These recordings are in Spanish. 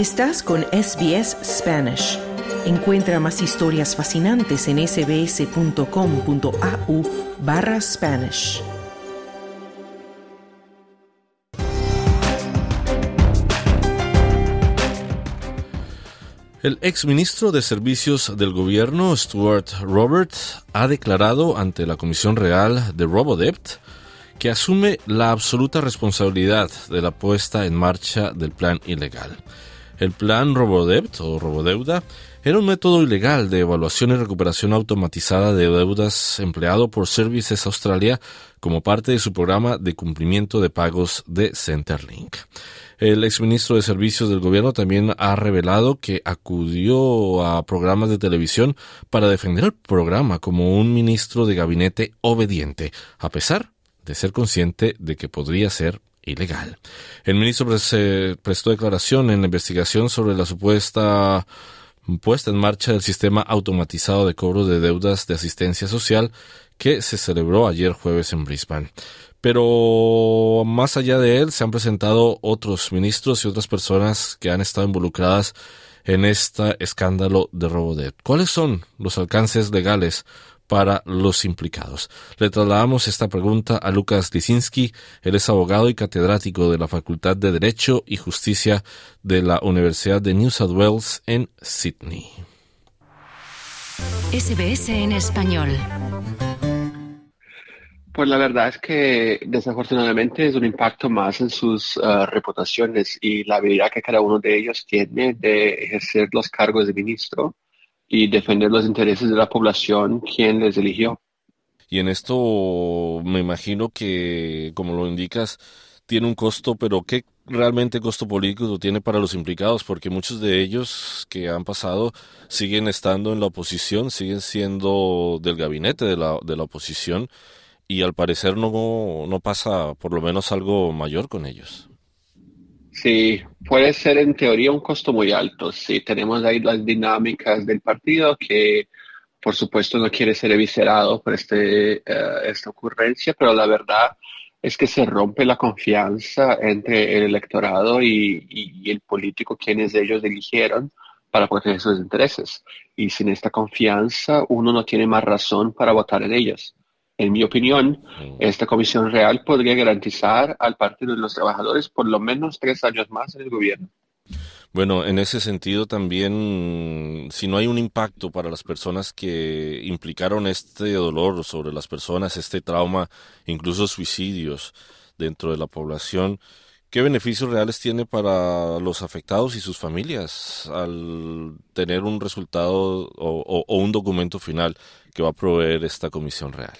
Estás con SBS Spanish. Encuentra más historias fascinantes en sbs.com.au barra Spanish. El exministro de Servicios del Gobierno, Stuart Robert, ha declarado ante la Comisión Real de Robodebt que asume la absoluta responsabilidad de la puesta en marcha del plan ilegal. El plan Robodebt o Robodeuda era un método ilegal de evaluación y recuperación automatizada de deudas empleado por Services Australia como parte de su programa de cumplimiento de pagos de Centerlink. El exministro de Servicios del Gobierno también ha revelado que acudió a programas de televisión para defender el programa como un ministro de gabinete obediente, a pesar de ser consciente de que podría ser ilegal. El ministro prestó declaración en la investigación sobre la supuesta puesta en marcha del sistema automatizado de cobro de deudas de asistencia social que se celebró ayer jueves en Brisbane. Pero más allá de él se han presentado otros ministros y otras personas que han estado involucradas en este escándalo de robo de. ¿Cuáles son los alcances legales para los implicados? Le trasladamos esta pregunta a Lucas Lisinski. Él es abogado y catedrático de la Facultad de Derecho y Justicia de la Universidad de New South Wales en Sydney. SBS en español. Pues la verdad es que desafortunadamente es un impacto más en sus uh, reputaciones y la habilidad que cada uno de ellos tiene de ejercer los cargos de ministro y defender los intereses de la población quien les eligió. Y en esto me imagino que, como lo indicas, tiene un costo, pero ¿qué realmente costo político tiene para los implicados? Porque muchos de ellos que han pasado siguen estando en la oposición, siguen siendo del gabinete de la, de la oposición y al parecer no, no pasa por lo menos algo mayor con ellos. Sí, puede ser en teoría un costo muy alto. Sí, tenemos ahí las dinámicas del partido que por supuesto no quiere ser eviscerado por este, uh, esta ocurrencia, pero la verdad es que se rompe la confianza entre el electorado y, y, el político quienes ellos eligieron para proteger sus intereses. Y sin esta confianza uno no tiene más razón para votar en ellos. En mi opinión, esta comisión real podría garantizar al Partido de los Trabajadores por lo menos tres años más en el gobierno. Bueno, en ese sentido también, si no hay un impacto para las personas que implicaron este dolor sobre las personas, este trauma, incluso suicidios dentro de la población, ¿qué beneficios reales tiene para los afectados y sus familias al tener un resultado o, o, o un documento final que va a proveer esta comisión real?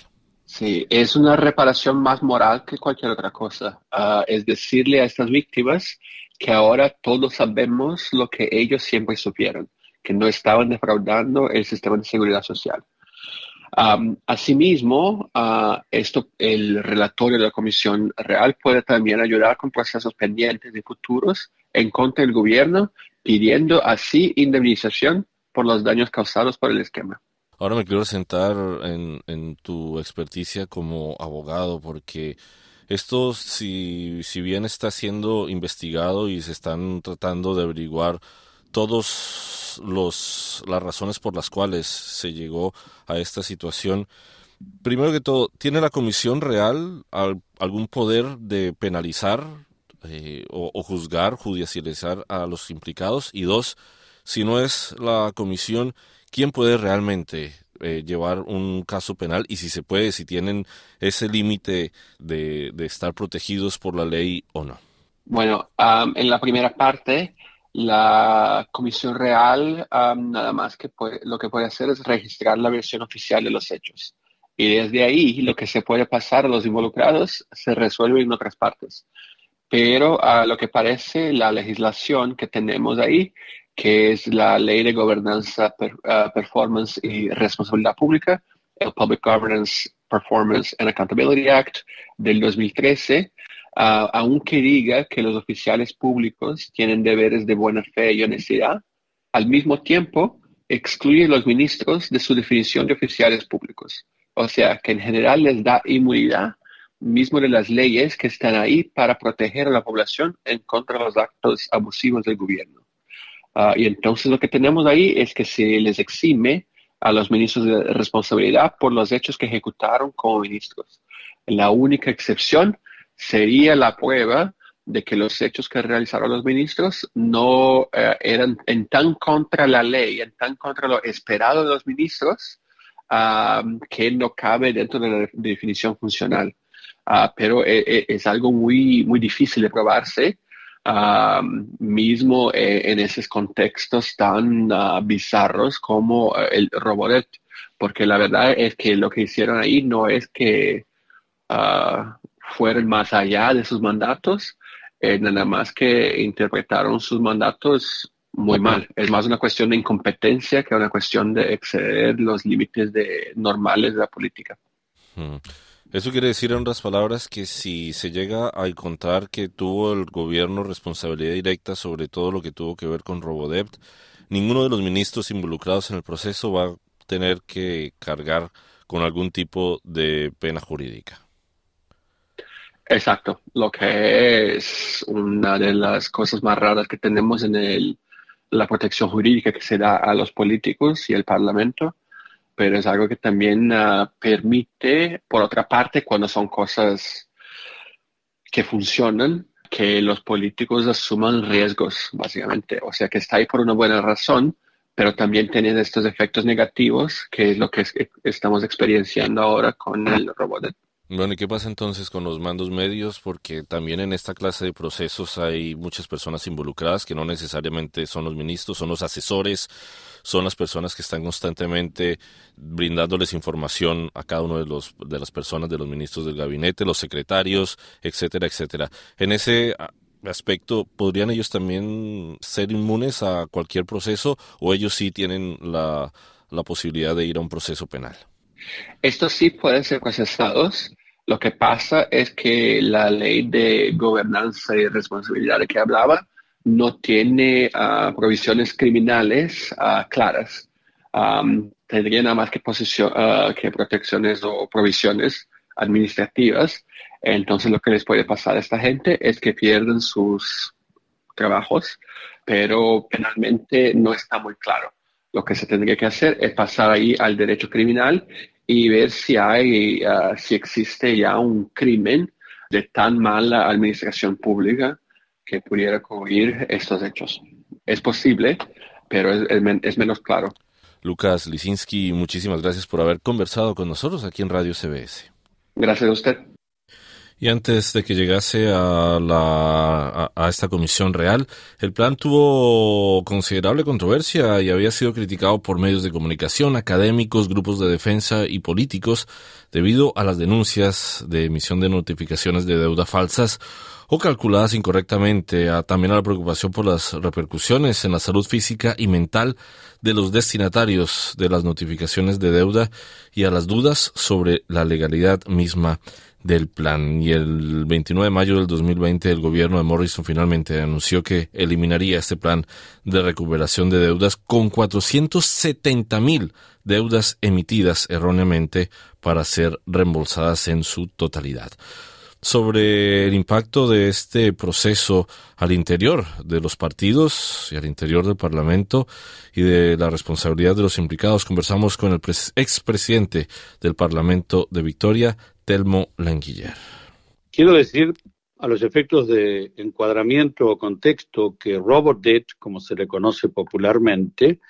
Sí, es una reparación más moral que cualquier otra cosa. Uh, es decirle a estas víctimas que ahora todos sabemos lo que ellos siempre supieron, que no estaban defraudando el sistema de seguridad social. Asimismo, uh, esto, el relatorio de la Comisión Real puede también ayudar con procesos pendientes y futuros en contra del gobierno, pidiendo así indemnización por los daños causados por el esquema. Ahora me quiero sentar en, tu experticia como abogado, porque esto, si, si bien está siendo investigado y se están tratando de averiguar todas las razones por las cuales se llegó a esta situación, primero que todo, ¿tiene la Comisión Real algún poder de penalizar eh, o juzgar, judicializar a los implicados? Y dos, si no es la Comisión, quién puede realmente eh, llevar un caso penal y si se puede, si tienen ese límite de, de, estar protegidos por la ley o no. Bueno, um, en la primera parte, la Comisión Real um, nada más que puede, lo que puede hacer es registrar la versión oficial de los hechos. Y desde ahí lo que se puede pasar a los involucrados se resuelve en otras partes. Pero a lo que parece, la legislación que tenemos ahí que es la Ley de Gobernanza, uh, Performance y Responsabilidad Pública, el Public Governance, Performance and Accountability Act del 2013, uh, aunque diga que los oficiales públicos tienen deberes de buena fe y honestidad, al mismo tiempo excluye a los ministros de su definición de oficiales públicos. O sea, que en general les da inmunidad mismo de las leyes que están ahí para proteger a la población en contra de los actos abusivos del gobierno. Ah, y entonces lo que tenemos ahí es que se les exime a los ministros de responsabilidad por los hechos que ejecutaron como ministros. La única excepción sería la prueba de que los hechos que realizaron los ministros no eh, eran en tan contra la ley, en tan contra lo esperado de los ministros, ah, que no cabe dentro de la definición funcional. Ah, pero eh, eh, es algo muy, muy difícil de probarse mismo eh, en esos contextos tan ah, bizarros como eh, el Robodet, porque la verdad es que lo que hicieron ahí no es que uh, fueron más allá de sus mandatos, eh, nada más que interpretaron sus mandatos muy mal. Es más una cuestión de incompetencia que una cuestión de exceder los límites de, normales de la política. Hmm. Eso quiere decir, en otras palabras, que si se llega a encontrar que tuvo el gobierno responsabilidad directa sobre todo lo que tuvo que ver con Robodebt, ninguno de los ministros involucrados en el proceso va a tener que cargar con algún tipo de pena jurídica. Exacto, lo que es una de las cosas más raras que tenemos en el, la protección jurídica que se da a los políticos y el Parlamento pero es algo que también ah, permite, por otra parte, cuando son cosas que funcionan, que los políticos asuman riesgos, básicamente. O sea, que está ahí por una buena razón, pero también tienen estos efectos negativos, que es lo que estamos experienciando ahora con el robot. Bueno, ¿y qué pasa entonces con los mandos medios? Porque también en esta clase de procesos hay muchas personas involucradas que no necesariamente son los ministros, son los asesores, son las personas que están constantemente brindándoles información a cada uno de los de las personas de los ministros del gabinete, los secretarios, etcétera, etcétera. En ese aspecto, ¿podrían ellos también ser inmunes a cualquier proceso o ellos sí tienen la, la posibilidad de ir a un proceso penal? Estos sí pueden ser procesados lo que pasa es que la ley de gobernanza y responsabilidad de que hablaba no tiene ah, provisiones criminales ah, claras. tendría nada más que, uh, que protecciones o provisiones administrativas. Entonces lo que les puede pasar a esta gente es que pierden sus trabajos, pero penalmente no está muy claro. Lo que se tendría que hacer es pasar ahí al derecho criminal y ver si hay, si existe ya un crimen de tan mala administración pública que pudiera cubrir estos hechos. Es posible, pero es, menos claro. Lucas Lisinski, muchísimas gracias por haber conversado con nosotros aquí en Radio CBS. Gracias a usted. Y antes de que llegase a, la, a, esta comisión real, el plan tuvo considerable controversia y había sido criticado por medios de comunicación, académicos, grupos de defensa y políticos debido a las denuncias de emisión de notificaciones de deuda falsas o calculadas incorrectamente, también a la preocupación por las repercusiones en la salud física y mental de los destinatarios de las notificaciones de deuda y a las dudas sobre la legalidad misma del plan. Y el 29 de mayo del 2020 el gobierno de Morrison finalmente anunció que eliminaría este plan de recuperación de deudas con 470 mil deudas emitidas erróneamente para ser reembolsadas en su totalidad sobre el impacto de este proceso al interior de los partidos y al interior del Parlamento y de la responsabilidad de los implicados. Conversamos con el expresidente del Parlamento de Victoria, Telmo Languiller. Quiero decir a los efectos de encuadramiento o contexto que Robert Debt, como se le conoce popularmente,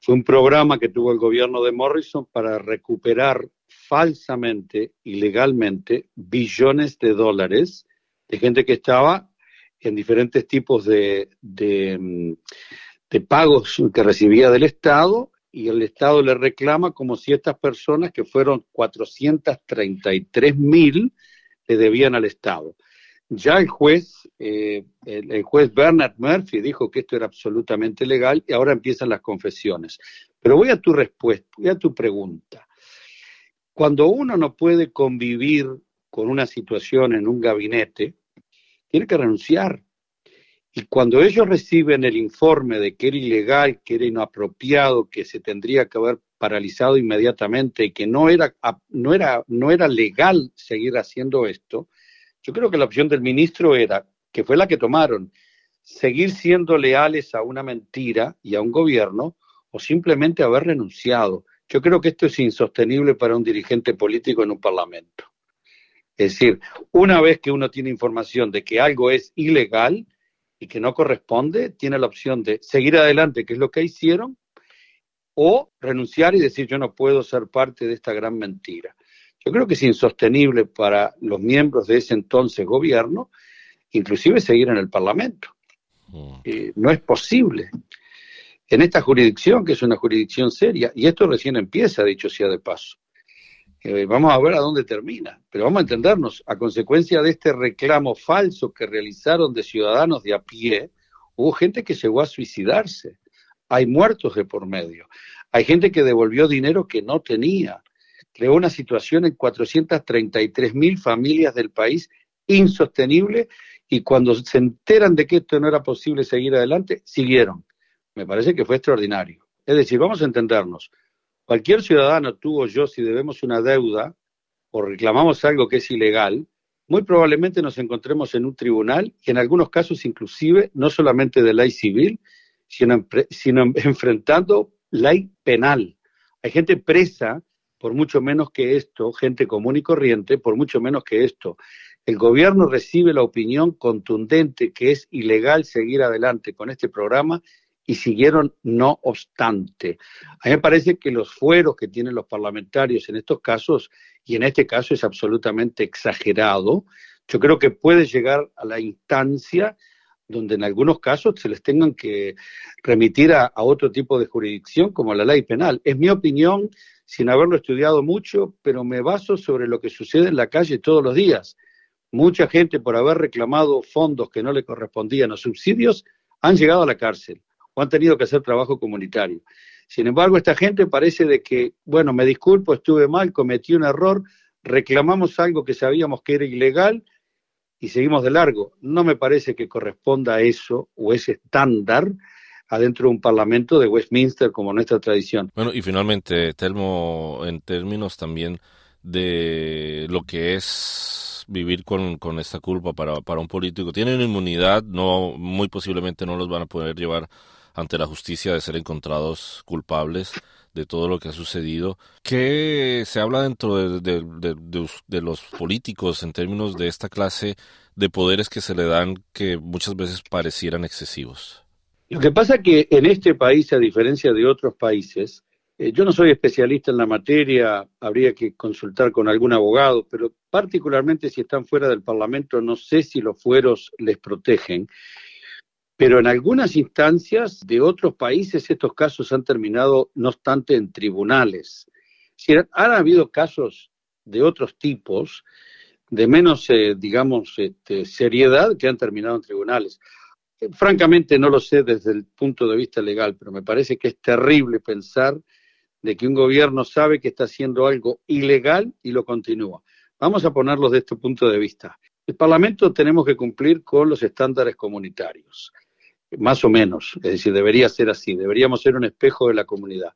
fue un programa que tuvo el gobierno de Morrison para recuperar falsamente, ilegalmente, billones de dólares de gente que estaba en diferentes tipos de, de, mm, de pagos que recibía del Estado y el Estado le reclama como si estas personas, que fueron 433 mil, le debían al Estado. Ya el juez, eh, el, juez Bernard Murphy dijo que esto era absolutamente legal y ahora empiezan las confesiones. Pero voy a tu respuesta, voy a tu pregunta. Cuando uno no puede convivir con una situación en un gabinete, tiene que renunciar. Y cuando ellos reciben el informe de que era ilegal, que era inapropiado, que se tendría que haber paralizado inmediatamente y que no era, no era, no era legal seguir haciendo esto, yo creo que la opción del ministro era, que fue la que tomaron, seguir siendo leales a una mentira y a un gobierno o simplemente haber renunciado. Yo creo que esto es insostenible para un dirigente político en un parlamento. Es decir, una vez que uno tiene información de que algo es ilegal y que no corresponde, tiene la opción de seguir adelante, que es lo que hicieron, o renunciar y decir yo no puedo ser parte de esta gran mentira. Yo creo que es insostenible para los miembros de ese entonces gobierno, inclusive seguir en el Parlamento. Mm. Eh, no es posible. En esta jurisdicción, que es una jurisdicción seria, y esto recién empieza, dicho sea de paso. Eh, vamos a ver a dónde termina, pero vamos a entendernos, a consecuencia de este reclamo falso que realizaron de ciudadanos de a pie, hubo gente que llegó a suicidarse, hay muertos de por medio, hay gente que devolvió dinero que no tenía, creó una situación en 433 mil familias del país insostenible y cuando se enteran de que esto no era posible seguir adelante, siguieron. Me parece que fue extraordinario. Es decir, vamos a entendernos, Cualquier ciudadano, tú o yo, si debemos una deuda o reclamamos algo que es ilegal, muy probablemente nos encontremos en un tribunal y en algunos casos inclusive no solamente de ley civil, sino, sino enfrentando ley penal. Hay gente presa por mucho menos que esto, gente común y corriente, por mucho menos que esto. El gobierno recibe la opinión contundente que es ilegal seguir adelante con este programa y siguieron no obstante. A mí me parece que los fueros que tienen los parlamentarios en estos casos, y en este caso es absolutamente exagerado, yo creo que puede llegar a la instancia donde en algunos casos se les tengan que remitir a, otro tipo de jurisdicción como la ley penal. Es mi opinión, sin haberlo estudiado mucho, pero me baso sobre lo que sucede en la calle todos los días. Mucha gente por haber reclamado fondos que no le correspondían a subsidios han llegado a la cárcel han tenido que hacer trabajo comunitario. Sin embargo, esta gente parece de que, bueno, me disculpo, estuve mal, cometí un error, reclamamos algo que sabíamos que era ilegal y seguimos de largo. No me parece que corresponda eso o ese estándar adentro de un parlamento de Westminster como nuestra tradición. Bueno, y finalmente, Telmo, en términos también de lo que es vivir con, con esta culpa para, para un político, tienen inmunidad, no, muy posiblemente no los van a poder llevar ante la justicia de ser encontrados culpables de todo lo que ha sucedido. ¿Qué se habla dentro de, los políticos en términos de esta clase de poderes que se le dan que muchas veces parecieran excesivos? Lo que pasa es que en este país, a diferencia de otros países, eh, yo no soy especialista en la materia, habría que consultar con algún abogado, pero particularmente si están fuera del Parlamento, no sé si los fueros les protegen pero en algunas instancias de otros países estos casos han terminado, no obstante, en tribunales. Han habido casos de otros tipos, de menos, eh, digamos, este, seriedad, que han terminado en tribunales. Eh, francamente no lo sé desde el punto de vista legal, pero me parece que es terrible pensar de que un gobierno sabe que está haciendo algo ilegal y lo continúa. Vamos a ponerlo desde este punto de vista. El Parlamento tenemos que cumplir con los estándares comunitarios más o menos, es decir, debería ser así, deberíamos ser un espejo de la comunidad.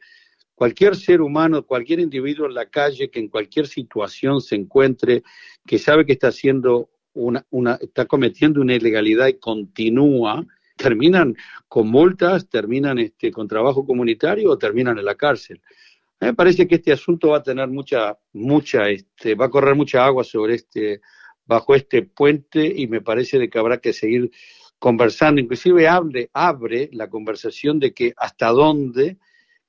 Cualquier ser humano, cualquier individuo en la calle que en cualquier situación se encuentre, que sabe que está haciendo una, una está cometiendo una ilegalidad y continúa, terminan con multas, terminan este, con trabajo comunitario o terminan en la cárcel. A mí me parece que este asunto va a tener mucha, mucha, este, va a correr mucha agua sobre este, bajo este puente y me parece de que habrá que seguir conversando, inclusive abre, abre la conversación de que hasta dónde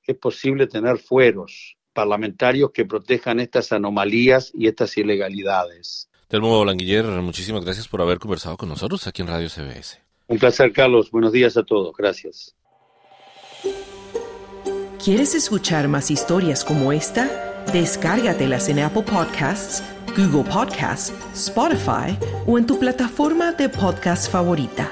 es posible tener fueros parlamentarios que protejan estas anomalías y estas ilegalidades. Telmo Languiller, muchísimas gracias por haber conversado con nosotros aquí en Radio CBS. Un placer, Carlos. Buenos días a todos. Gracias. ¿Quieres escuchar más historias como esta? Descárgatelas en Apple Podcasts, Google Podcasts, Spotify o en tu plataforma de podcast favorita.